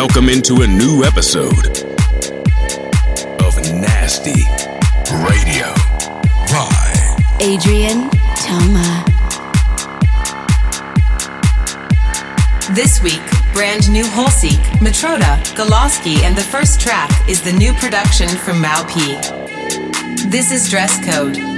Welcome into a new episode of Nasty Radio by Adrien Toma. This week, brand new Holseek, Matroda, Goloski, and the first track is the new production from Mau P. This is Dress Code.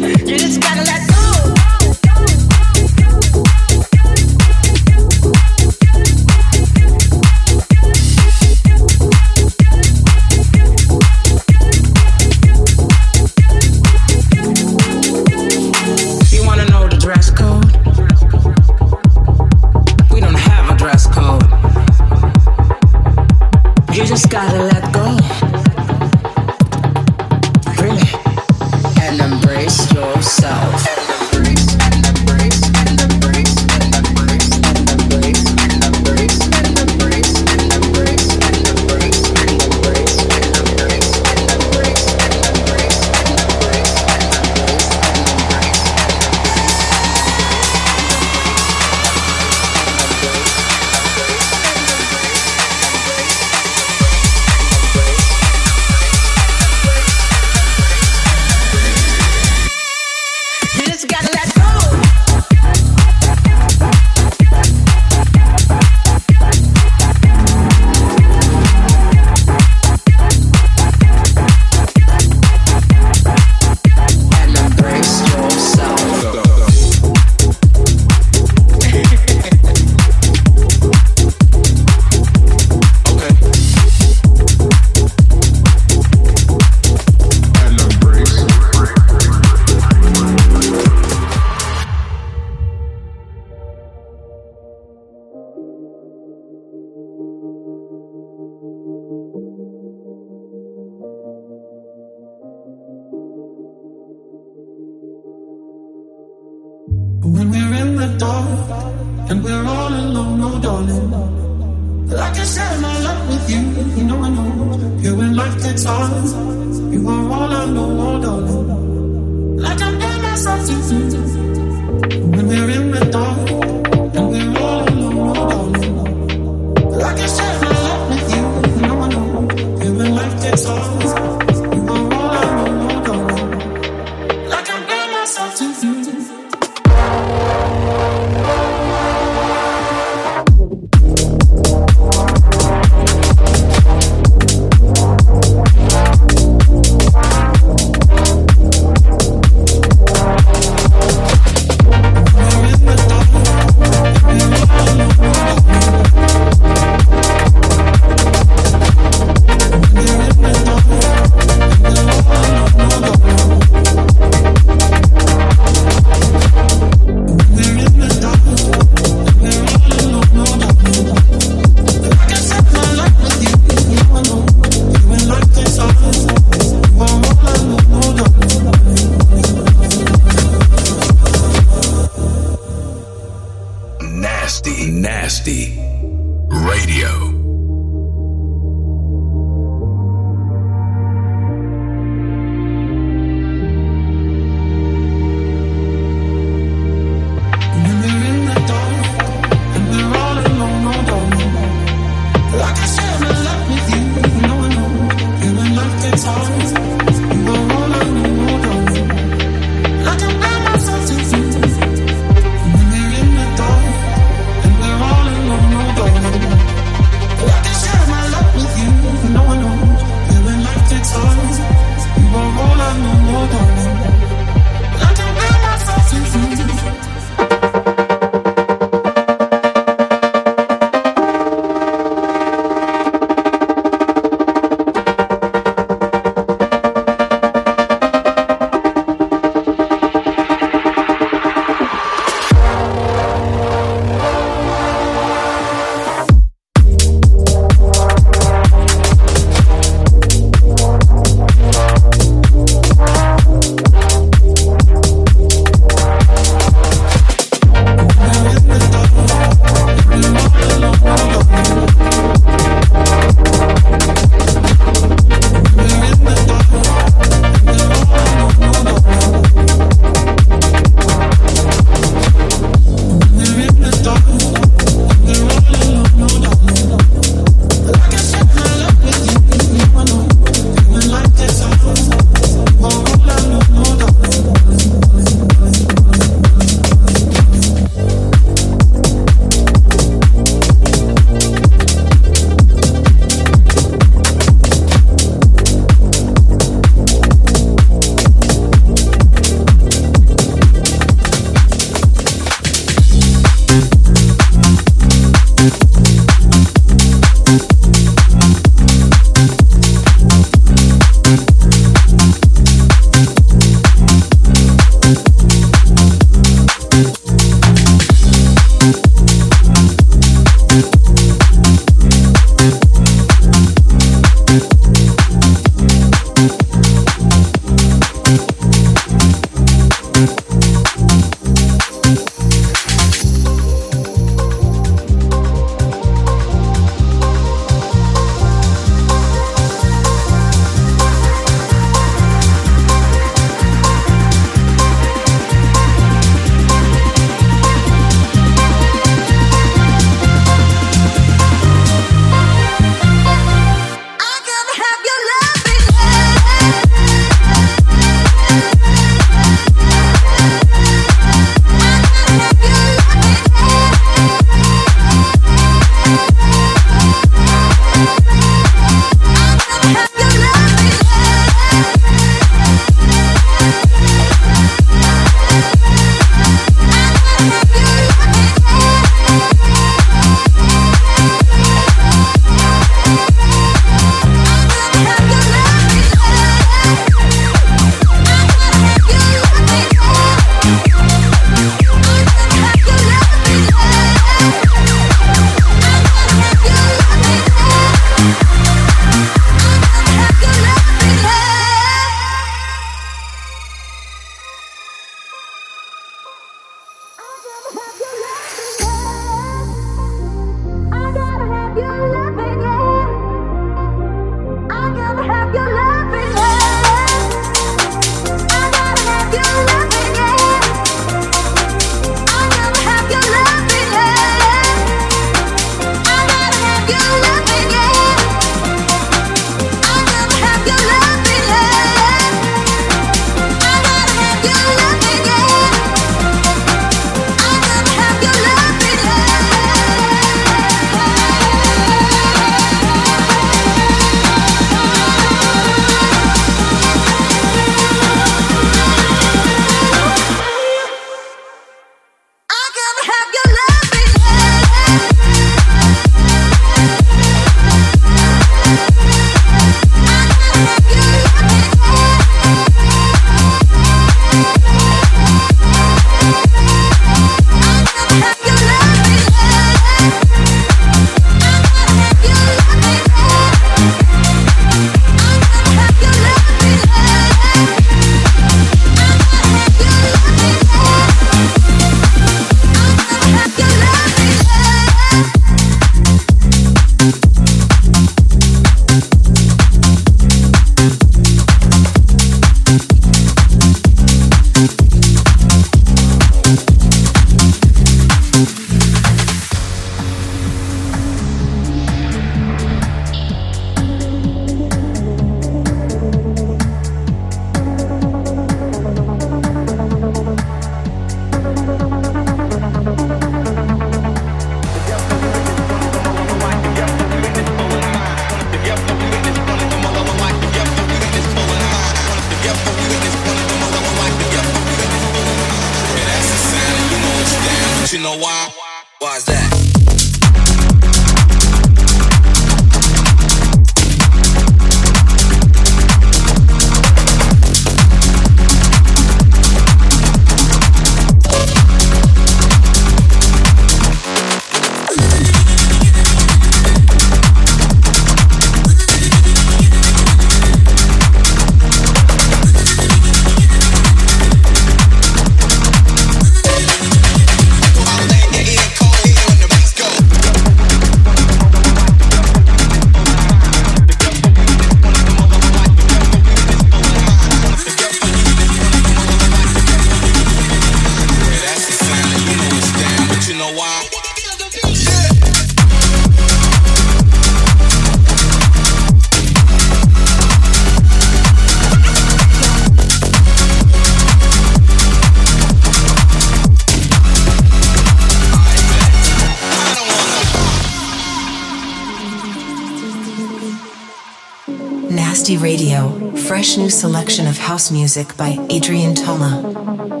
Fresh new selection of house music by Adrien Toma.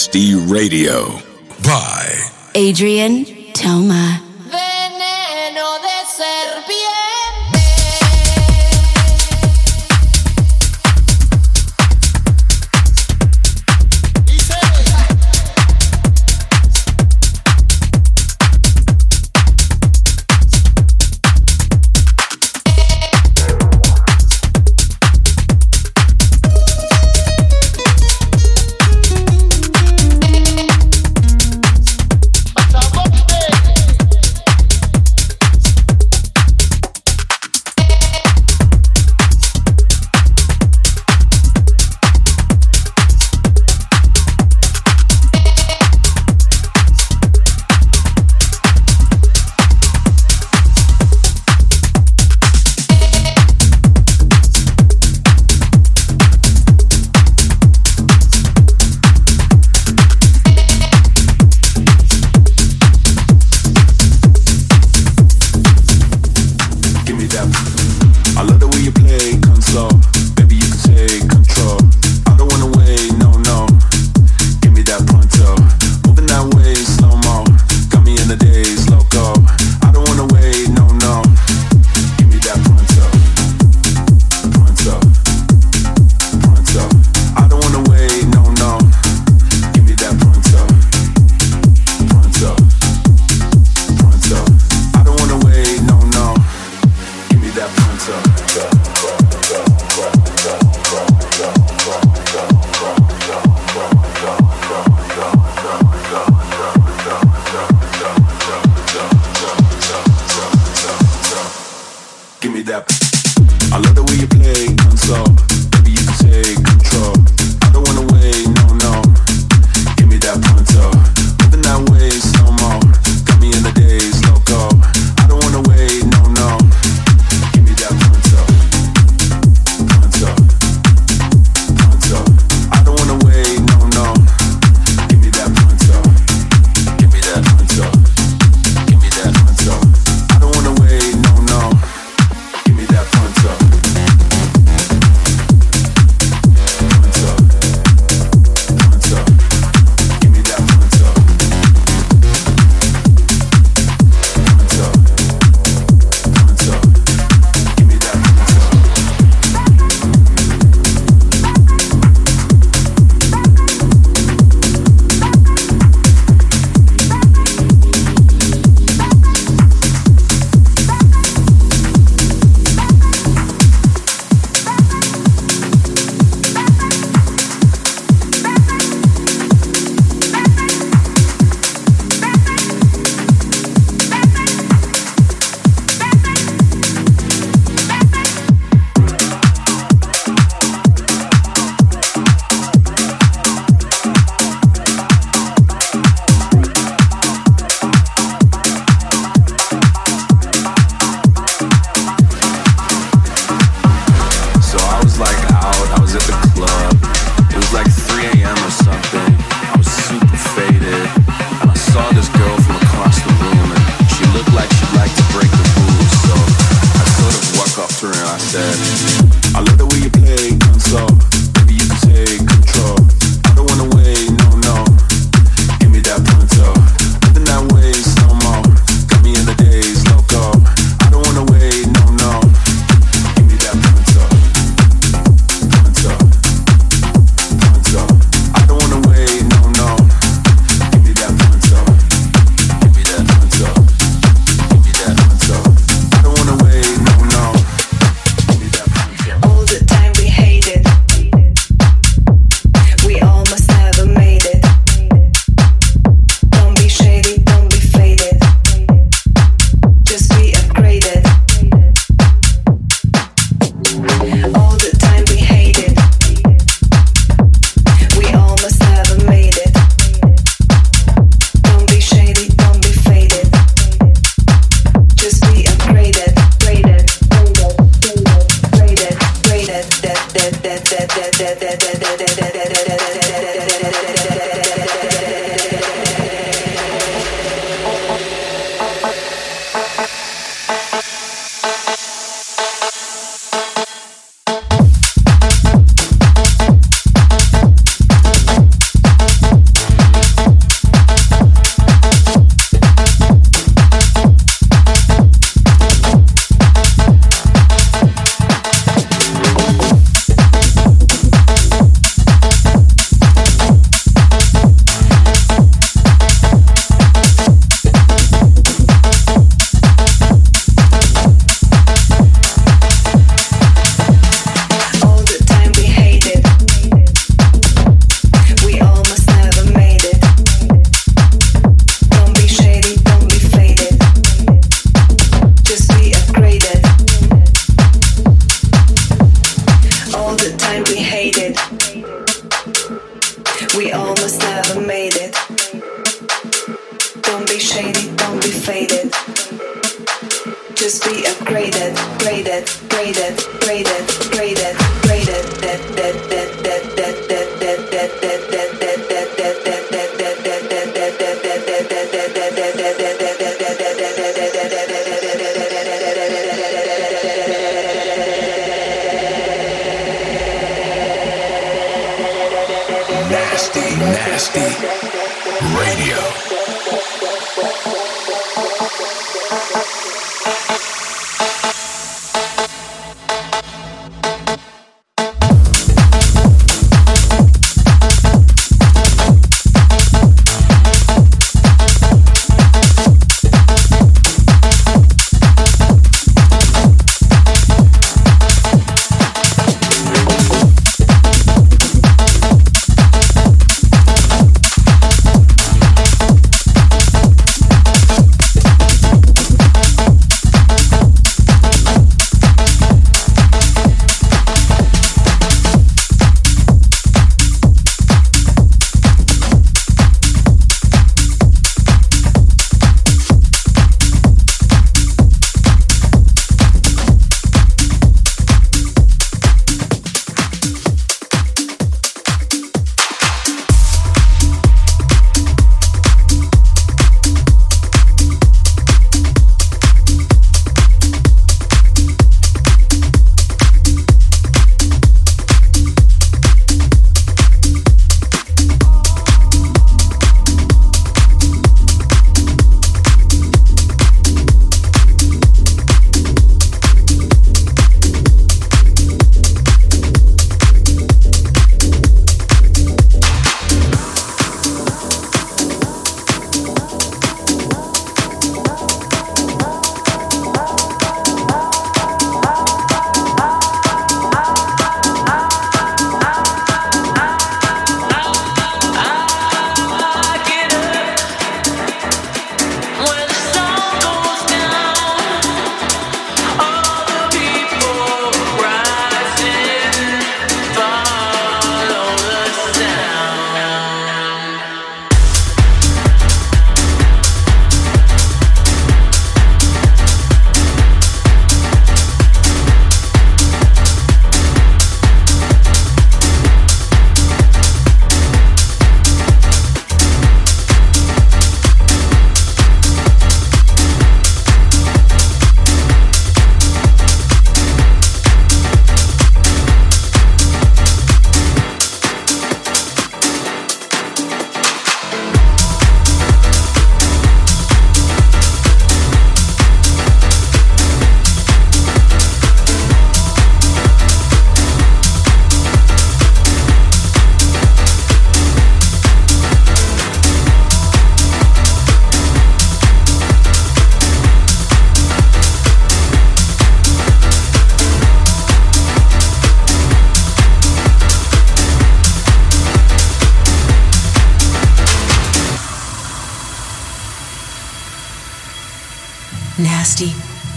Nasty Radio by Adrien Toma.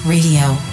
Radio.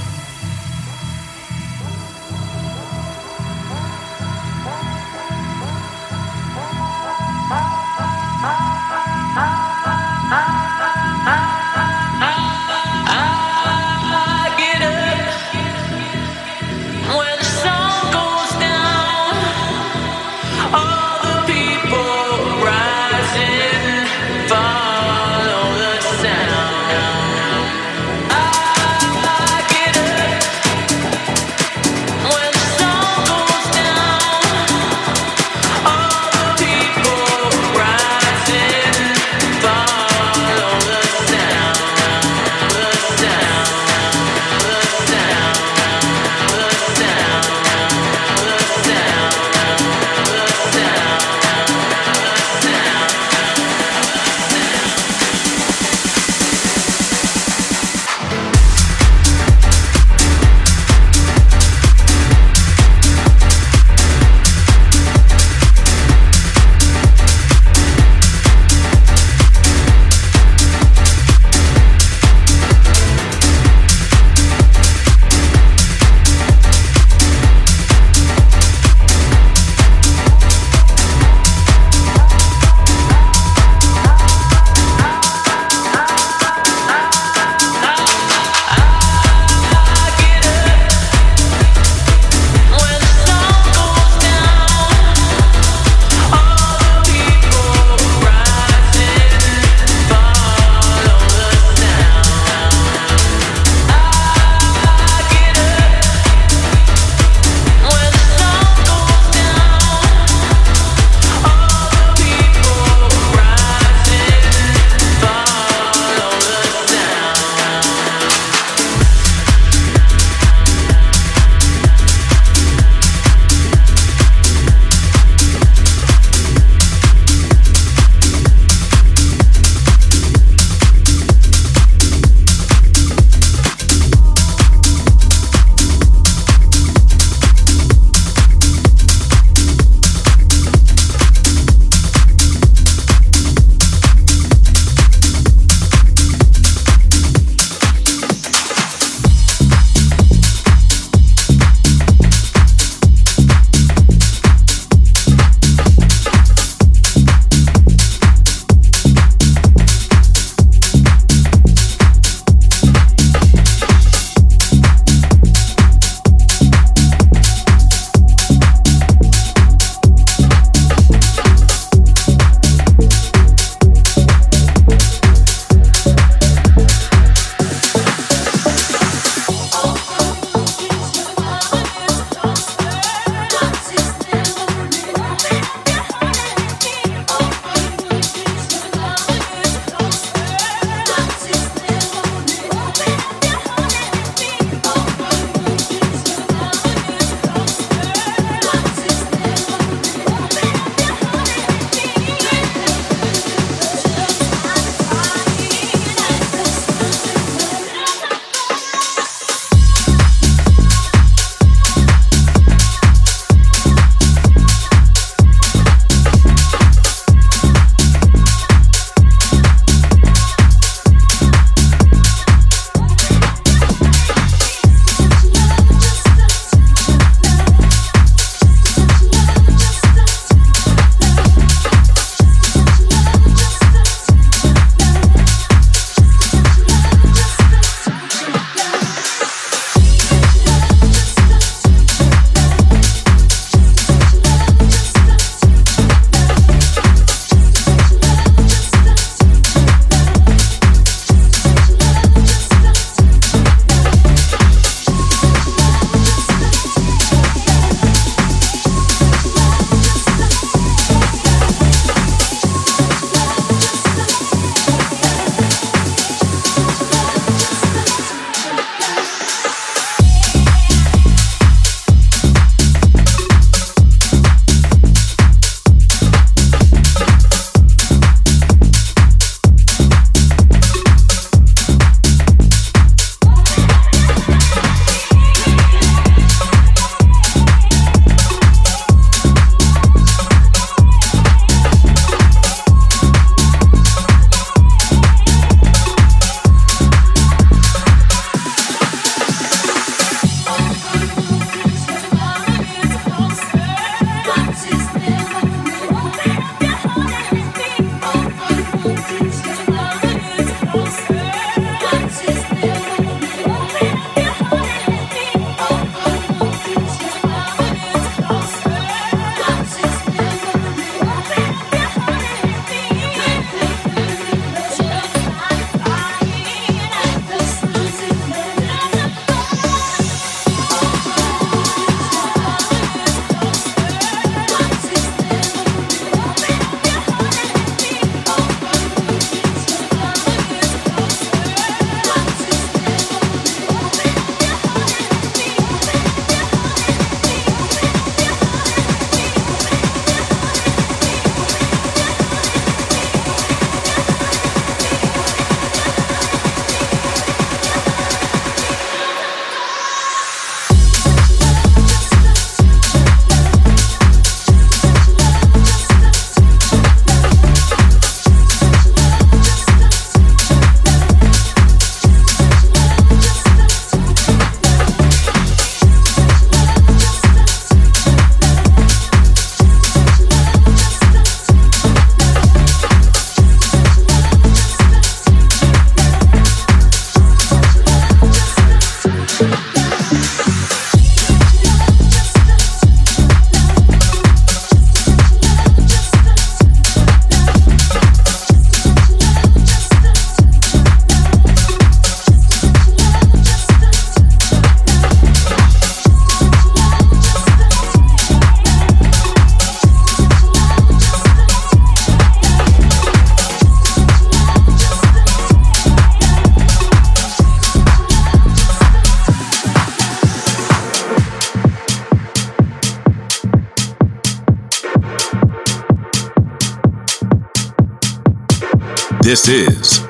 This is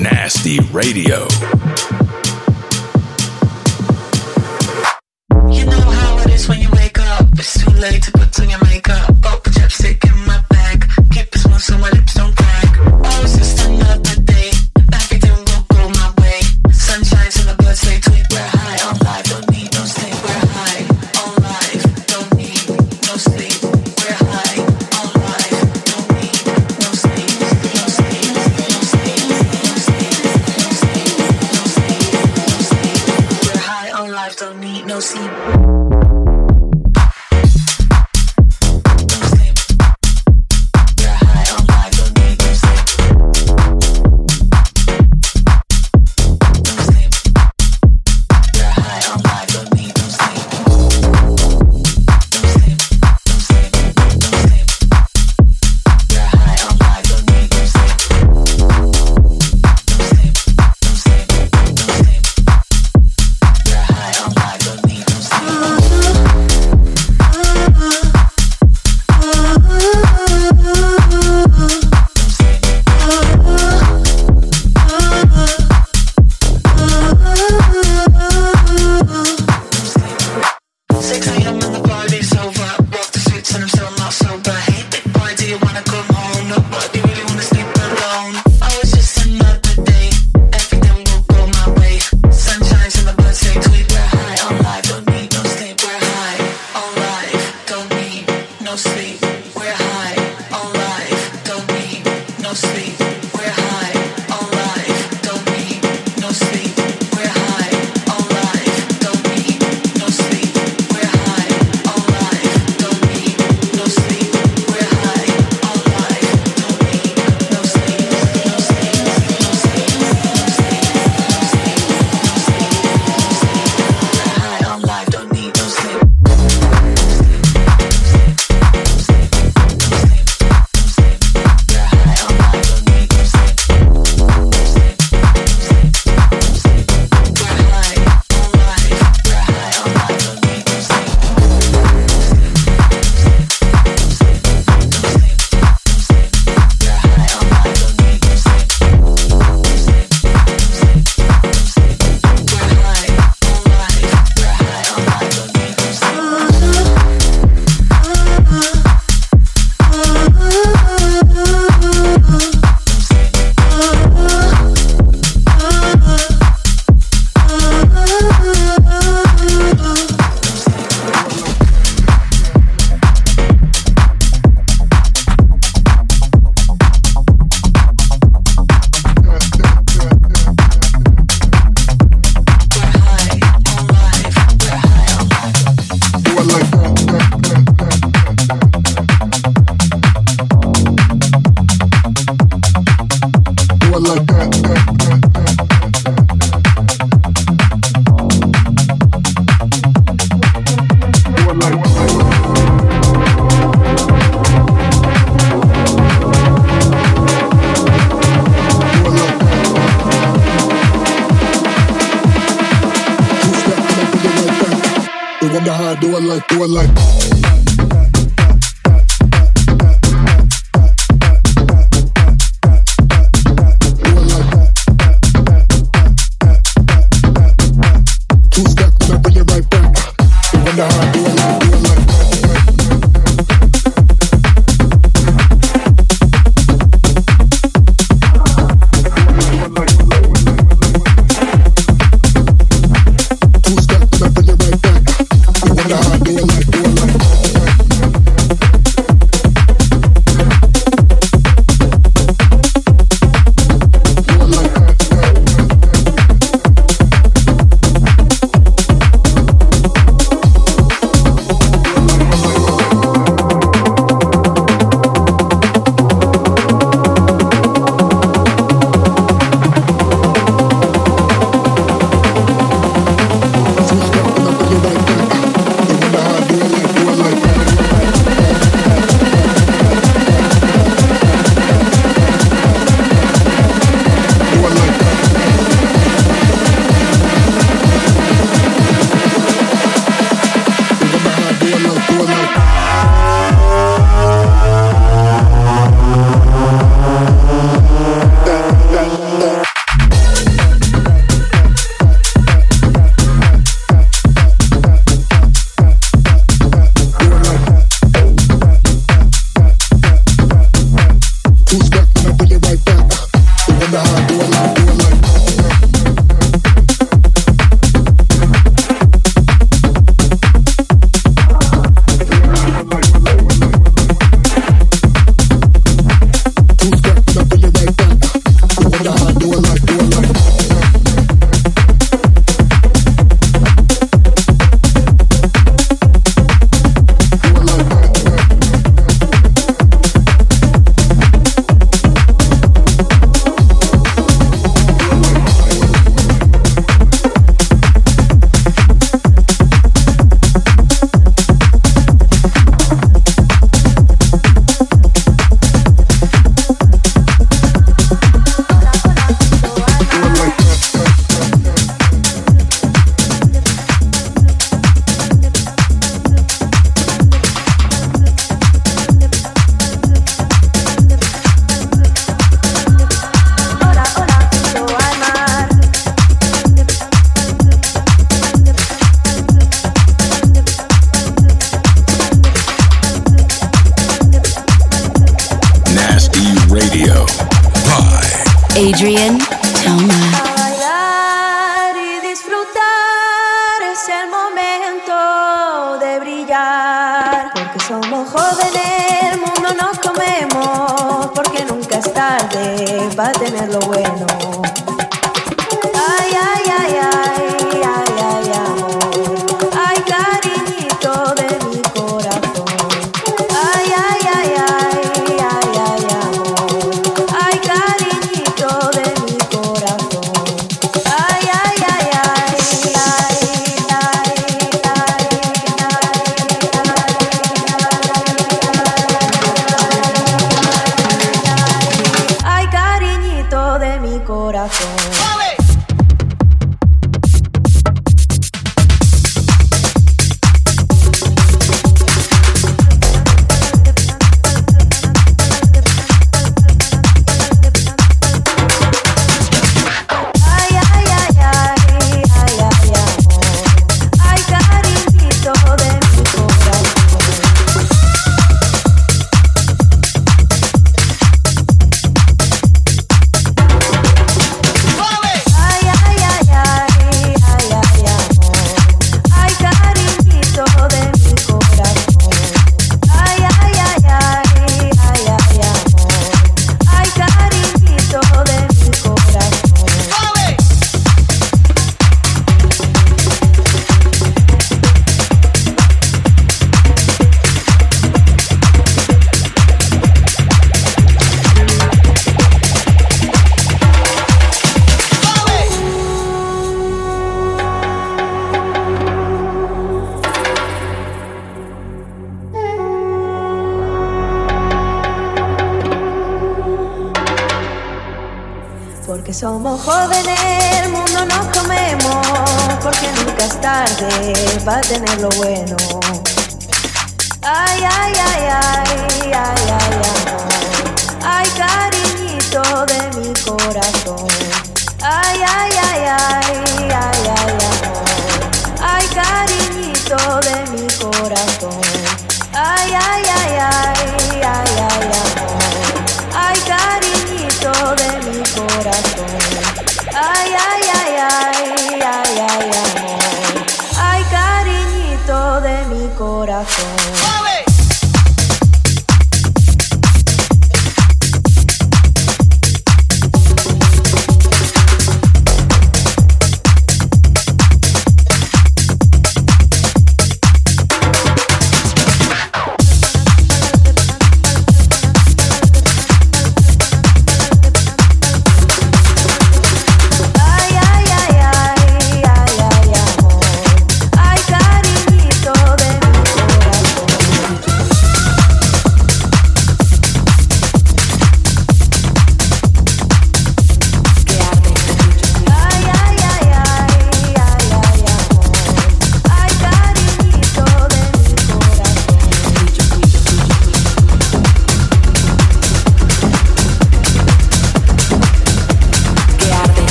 Nasty Radio. You know how it is when you wake up. It's too late to put on your.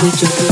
with your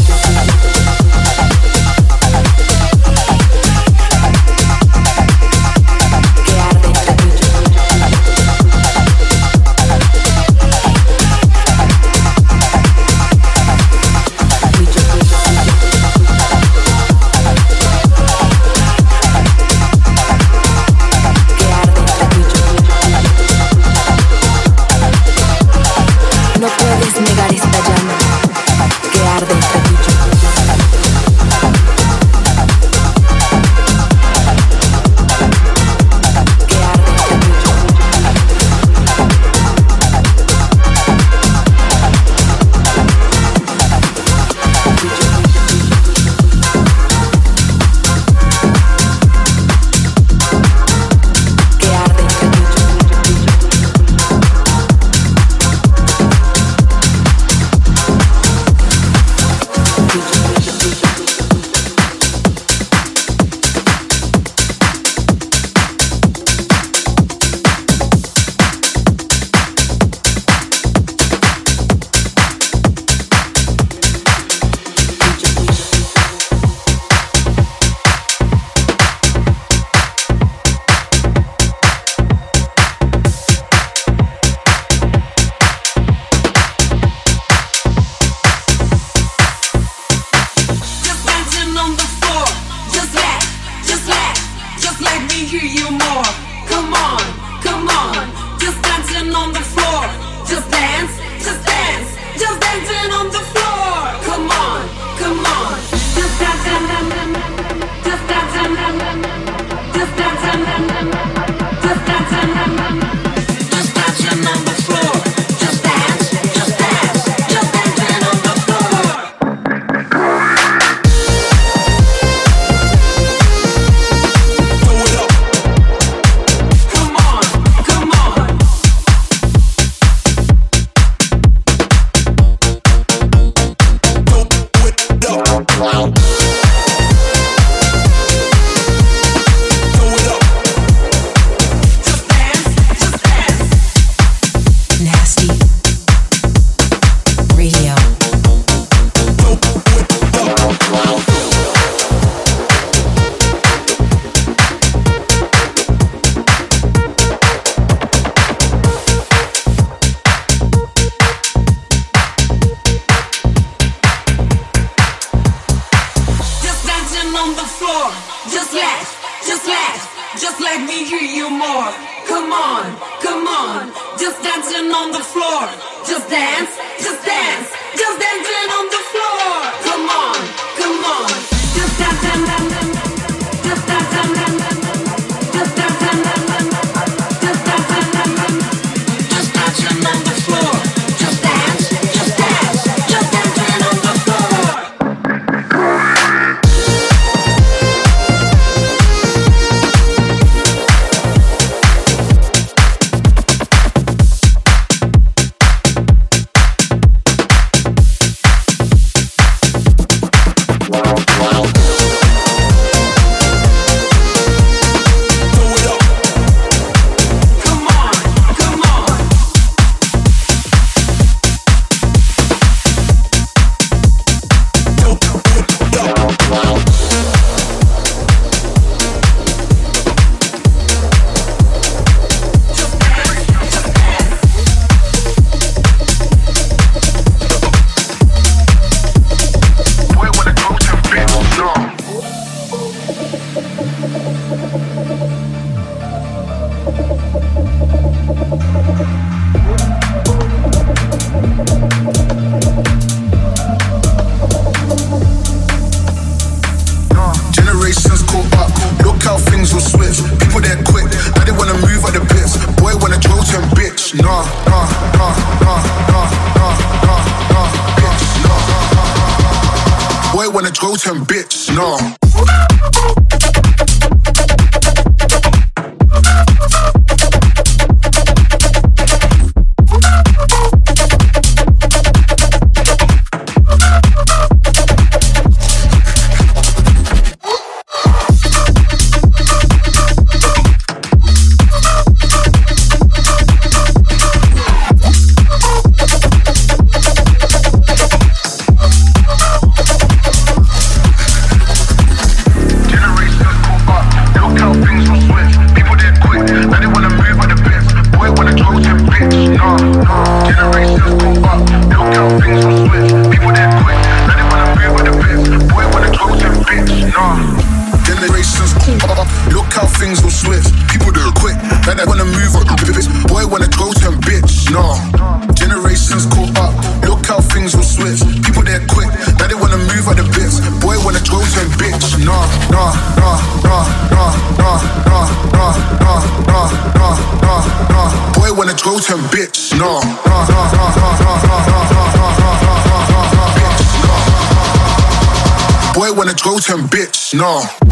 grow 10 bitch, nah.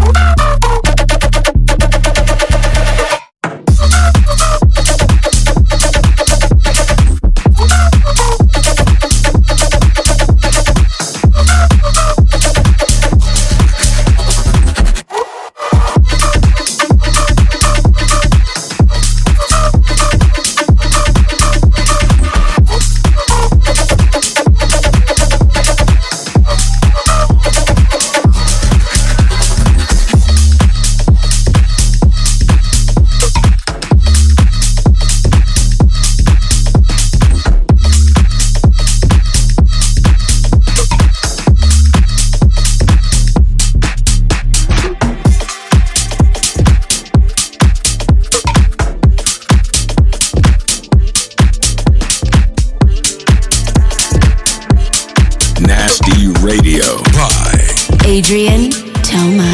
Adrien Toma.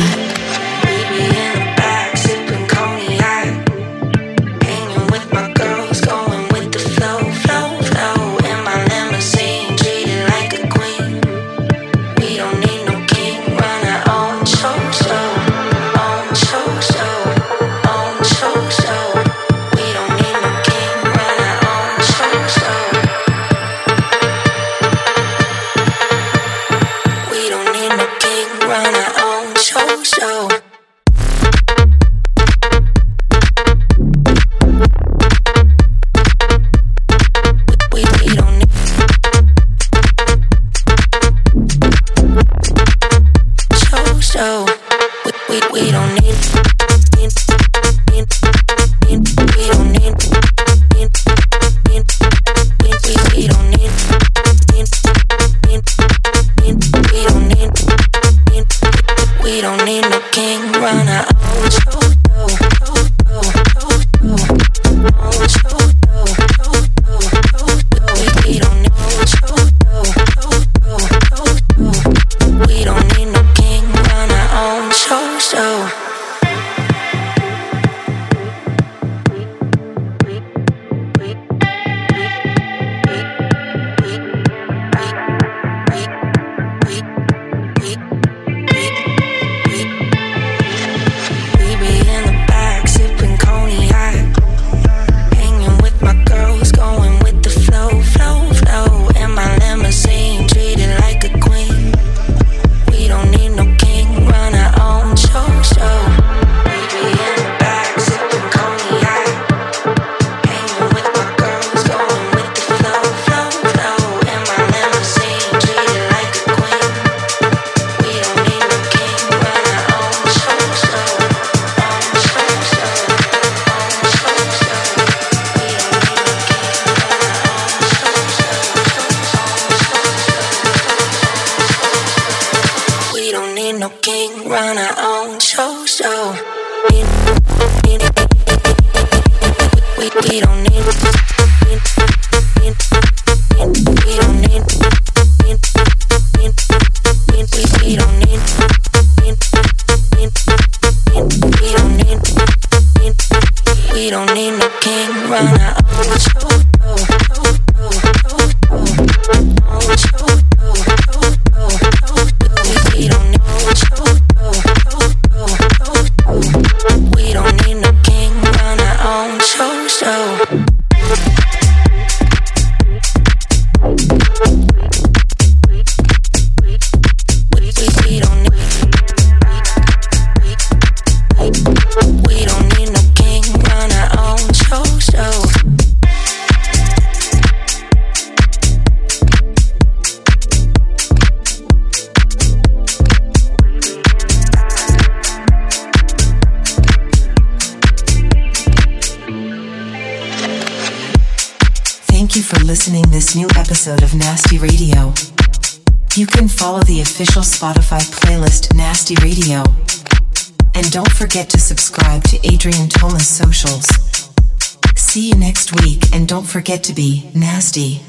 get to be nasty.